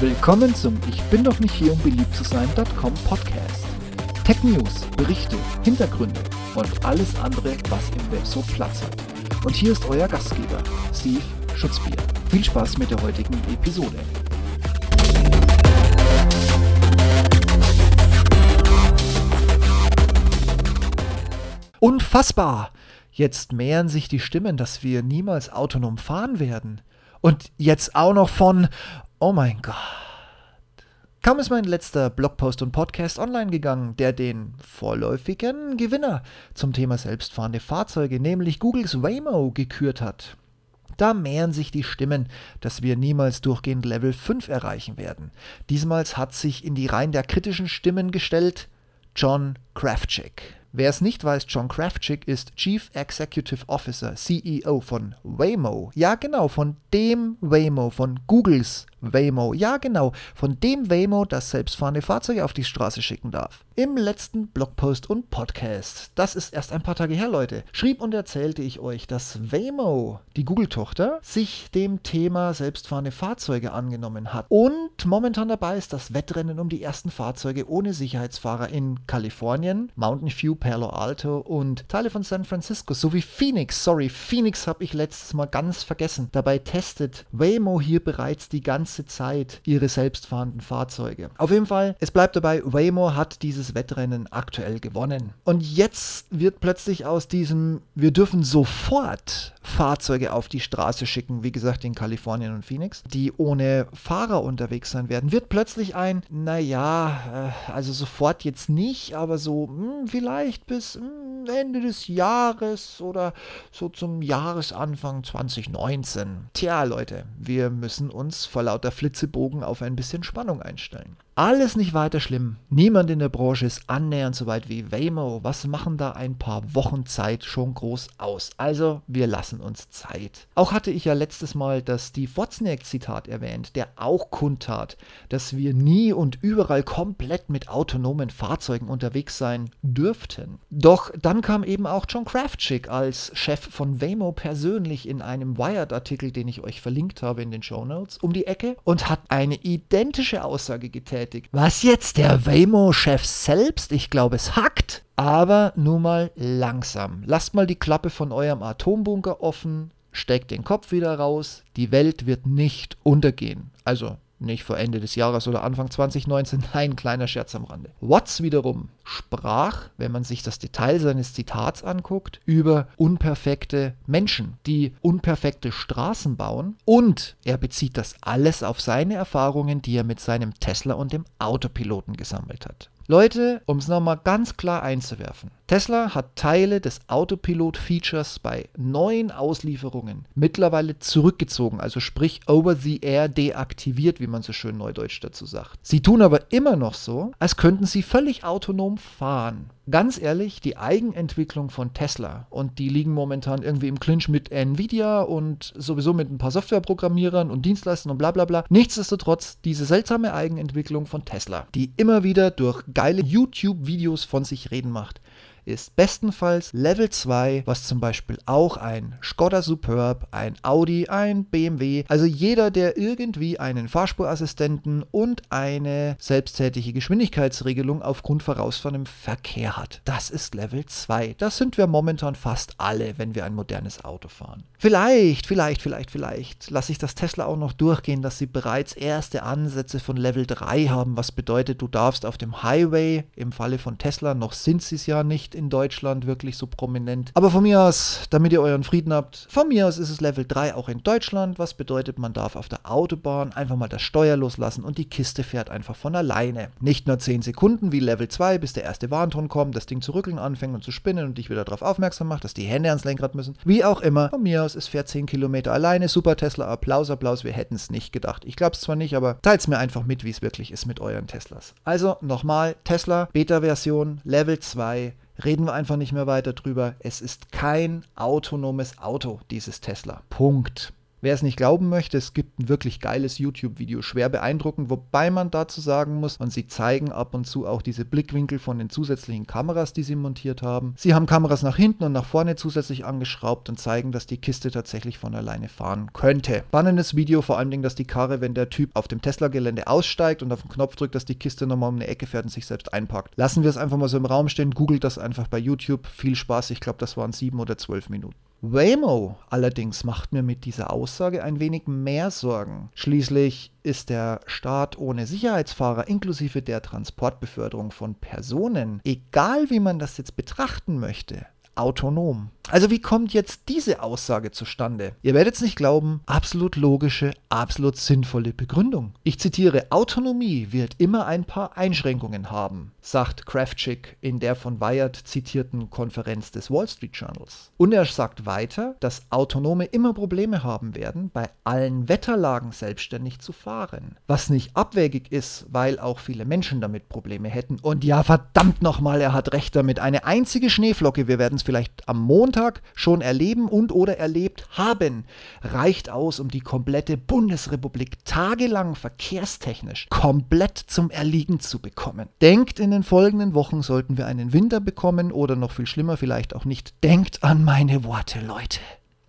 Willkommen zum Ich bin doch nicht hier, um beliebt zu sein.com Podcast. Tech News, Berichte, Hintergründe und alles andere, was im Web so Platz hat. Und hier ist euer Gastgeber, Steve Schutzbier. Viel Spaß mit der heutigen Episode. Unfassbar! Jetzt mehren sich die Stimmen, dass wir niemals autonom fahren werden. Und jetzt auch noch von, oh mein Gott. Kaum ist mein letzter Blogpost und Podcast online gegangen, der den vorläufigen Gewinner zum Thema selbstfahrende Fahrzeuge, nämlich Googles Waymo, gekürt hat. Da mehren sich die Stimmen, dass wir niemals durchgehend Level 5 erreichen werden. Diesmal hat sich in die Reihen der kritischen Stimmen gestellt John Kraftschick. Wer es nicht weiß, John Kraftschick ist Chief Executive Officer, CEO von Waymo. Ja, genau, von dem Waymo, von Googles Waymo. Ja, genau, von dem Waymo, das selbstfahrende Fahrzeuge auf die Straße schicken darf. Im letzten Blogpost und Podcast, das ist erst ein paar Tage her, Leute, schrieb und erzählte ich euch, dass Waymo, die Google-Tochter, sich dem Thema selbstfahrende Fahrzeuge angenommen hat und momentan dabei ist das Wettrennen um die ersten Fahrzeuge ohne Sicherheitsfahrer in Kalifornien, Mountain View, Palo Alto und Teile von San Francisco sowie Phoenix. Sorry, Phoenix habe ich letztes Mal ganz vergessen. Dabei testet Waymo hier bereits die ganze Zeit ihre selbstfahrenden Fahrzeuge. Auf jeden Fall, es bleibt dabei, Waymo hat dieses Wettrennen aktuell gewonnen. Und jetzt wird plötzlich aus diesem, wir dürfen sofort Fahrzeuge auf die Straße schicken, wie gesagt in Kalifornien und Phoenix, die ohne Fahrer unterwegs sein werden, wird plötzlich ein, naja, äh, also sofort jetzt nicht, aber so mh, hm, vielleicht bis mh, hm, Ende des Jahres oder so zum Jahresanfang 2019. Tja, Leute, wir müssen uns vor lauter Flitzebogen auf ein bisschen Spannung einstellen. Alles nicht weiter schlimm. Niemand in der Branche ist annähernd so weit wie Waymo. Was machen da ein paar Wochen Zeit schon groß aus? Also, wir lassen uns Zeit. Auch hatte ich ja letztes Mal das Steve Wozniak-Zitat erwähnt, der auch kundtat, dass wir nie und überall komplett mit autonomen Fahrzeugen unterwegs sein dürften. Doch dann kam eben auch John Kraftschick als Chef von Waymo persönlich in einem Wired-Artikel, den ich euch verlinkt habe in den Show Notes, um die Ecke und hat eine identische Aussage getätigt bestätigt. Was jetzt der Waymo-Chef selbst? Ich glaube, es hackt. Aber nur mal langsam. Lasst mal die Klappe von eurem Atombunker offen, steckt den Kopf wieder raus. Die Welt wird nicht untergehen. Also nicht vor Ende des Jahres oder Anfang 2019, nein, kleiner Scherz am Rande. Watts wiederum sprach, wenn man sich das Detail seines Zitats anguckt, über unperfekte Menschen, die unperfekte Straßen bauen und er bezieht das alles auf seine Erfahrungen, die er mit seinem Tesla und dem Autopiloten gesammelt hat. Leute, um es nochmal ganz klar einzuwerfen. Tesla hat Teile des Autopilot-Features bei neuen Auslieferungen mittlerweile zurückgezogen, also sprich over the air deaktiviert, wie man so schön neudeutsch dazu sagt. Sie tun aber immer noch so, als könnten sie völlig autonom fahren. Ganz ehrlich, die Eigenentwicklung von Tesla und die liegen momentan irgendwie im Clinch mit Nvidia und sowieso mit ein paar Softwareprogrammierern und Dienstleistern und bla bla bla. Nichtsdestotrotz diese seltsame Eigenentwicklung von Tesla, die immer wieder durch geile YouTube-Videos von sich reden macht ist bestenfalls Level 2, was zum Beispiel auch ein Skoda Superb, ein Audi, ein BMW, also jeder, der irgendwie einen Fahrspurassistenten und eine selbsttätige Geschwindigkeitsregelung aufgrund vorausfahrenem Verkehr hat. Das ist Level 2. Das sind wir momentan fast alle, wenn wir ein modernes Auto fahren. Vielleicht, vielleicht, vielleicht, vielleicht lasse ich das Tesla auch noch durchgehen, dass sie bereits erste Ansätze von Level 3 haben, was bedeutet, du darfst auf dem Highway, im Falle von Tesla, noch sind sie es ja nicht in Deutschland wirklich so prominent. Aber von mir aus, damit ihr euren Frieden habt, von mir aus ist es Level 3 auch in Deutschland, was bedeutet, man darf auf der Autobahn einfach mal das Steuer loslassen und die Kiste fährt einfach von alleine. Nicht nur 10 Sekunden wie Level 2, bis der erste Warnton kommt, das Ding zu rückeln anfängt und zu spinnen und dich wieder darauf aufmerksam macht, dass die Hände ans Lenkrad müssen. Wie auch immer, von mir aus, es fährt 10 Kilometer alleine. Super Tesla, Applaus, Applaus, wir hätten es nicht gedacht. Ich glaube es zwar nicht, aber teilt es mir einfach mit, wie es wirklich ist mit euren Teslas. Also nochmal, Tesla, Beta-Version, Level 2, reden wir einfach nicht mehr weiter drüber. Es ist kein autonomes Auto, dieses Tesla. Punkt. Wer es nicht glauben möchte, es gibt ein wirklich geiles YouTube-Video, schwer beeindruckend, wobei man dazu sagen muss, und sie zeigen ab und zu auch diese Blickwinkel von den zusätzlichen Kameras, die sie montiert haben. Sie haben Kameras nach hinten und nach vorne zusätzlich angeschraubt und zeigen, dass die Kiste tatsächlich von alleine fahren könnte. Spannendes Video, vor allem, dass die Karre, wenn der Typ auf dem Tesla-Gelände aussteigt und auf den Knopf drückt, dass die Kiste nochmal um eine Ecke fährt und sich selbst einpackt. Lassen wir es einfach mal so im Raum stehen, googelt das einfach bei YouTube. Viel Spaß, ich glaube, das waren sieben oder zwölf Minuten. Waymo allerdings macht mir mit dieser Aussage ein wenig mehr Sorgen. Schließlich ist der Staat ohne Sicherheitsfahrer inklusive der Transportbeförderung von Personen, egal wie man das jetzt betrachten möchte, autonom. Also wie kommt jetzt diese Aussage zustande? Ihr werdet es nicht glauben, absolut logische, absolut sinnvolle Begründung. Ich zitiere, Autonomie wird immer ein paar Einschränkungen haben, sagt Kraftschick in der von Wired zitierten Konferenz des Wall Street Journals. Und er sagt weiter, dass Autonome immer Probleme haben werden, bei allen Wetterlagen selbstständig zu fahren. Was nicht abwegig ist, weil auch viele Menschen damit Probleme hätten. Und ja, verdammt nochmal, er hat recht damit. Eine einzige Schneeflocke, wir werden es vielleicht am Montag Montag schon erleben und oder erlebt haben, reicht aus, um die komplette Bundesrepublik tagelang verkehrstechnisch komplett zum Erliegen zu bekommen. Denkt, in den folgenden Wochen sollten wir einen Winter bekommen oder noch viel schlimmer vielleicht auch nicht. Denkt an meine Worte, Leute.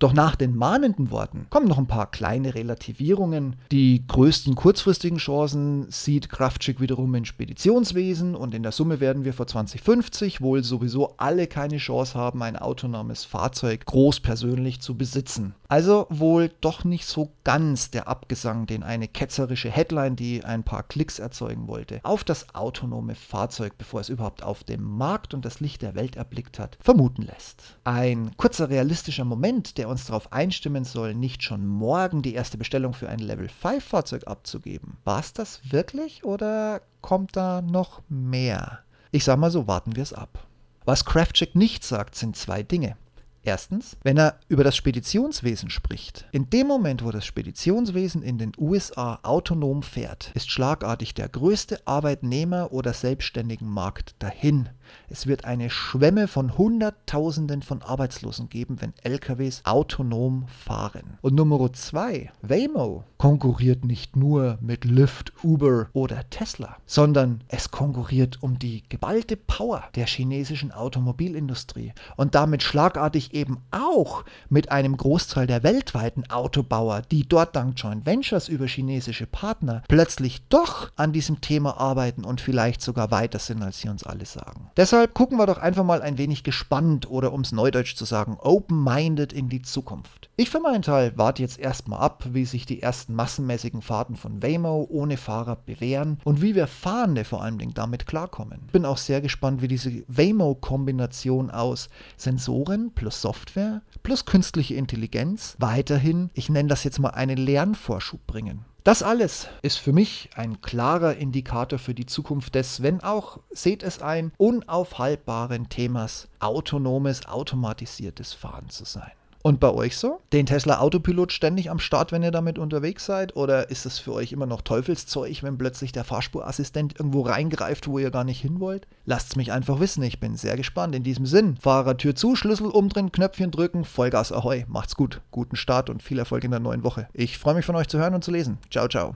Doch nach den mahnenden Worten kommen noch ein paar kleine Relativierungen. Die größten kurzfristigen Chancen sieht Kraftschick wiederum in Speditionswesen und in der Summe werden wir vor 2050 wohl sowieso alle keine Chance haben, ein autonomes Fahrzeug groß persönlich zu besitzen. Also wohl doch nicht so ganz der Abgesang, den eine ketzerische Headline, die ein paar Klicks erzeugen wollte, auf das autonome Fahrzeug, bevor es überhaupt auf dem Markt und das Licht der Welt erblickt hat, vermuten lässt. Ein kurzer realistischer Moment, der uns darauf einstimmen soll, nicht schon morgen die erste Bestellung für ein Level 5 Fahrzeug abzugeben. War es das wirklich oder kommt da noch mehr? Ich sag mal so, warten wir es ab. Was Craftcheck nicht sagt, sind zwei Dinge. Erstens, wenn er über das Speditionswesen spricht. In dem Moment, wo das Speditionswesen in den USA autonom fährt, ist schlagartig der größte Arbeitnehmer- oder Selbstständigenmarkt dahin. Es wird eine Schwemme von Hunderttausenden von Arbeitslosen geben, wenn LKWs autonom fahren. Und Nummer zwei, Waymo konkurriert nicht nur mit Lyft, Uber oder Tesla, sondern es konkurriert um die geballte Power der chinesischen Automobilindustrie und damit schlagartig eben auch mit einem Großteil der weltweiten Autobauer, die dort dank Joint Ventures über chinesische Partner plötzlich doch an diesem Thema arbeiten und vielleicht sogar weiter sind, als sie uns alle sagen. Deshalb gucken wir doch einfach mal ein wenig gespannt oder um es neudeutsch zu sagen, open-minded in die Zukunft. Ich für meinen Teil warte jetzt erstmal ab, wie sich die ersten massenmäßigen Fahrten von Waymo ohne Fahrer bewähren und wie wir Fahrende vor allen Dingen damit klarkommen. Bin auch sehr gespannt, wie diese Waymo-Kombination aus Sensoren plus Software plus künstliche Intelligenz weiterhin, ich nenne das jetzt mal einen Lernvorschub bringen. Das alles ist für mich ein klarer Indikator für die Zukunft des, wenn auch, seht es ein, unaufhaltbaren Themas autonomes, automatisiertes Fahren zu sein. Und bei euch so? Den Tesla Autopilot ständig am Start, wenn ihr damit unterwegs seid? Oder ist es für euch immer noch Teufelszeug, wenn plötzlich der Fahrspurassistent irgendwo reingreift, wo ihr gar nicht hin wollt? Lasst es mich einfach wissen, ich bin sehr gespannt. In diesem Sinn, Fahrertür zu, Schlüssel umdrehen, Knöpfchen drücken, Vollgas ahoi, macht's gut, guten Start und viel Erfolg in der neuen Woche. Ich freue mich von euch zu hören und zu lesen. Ciao, ciao.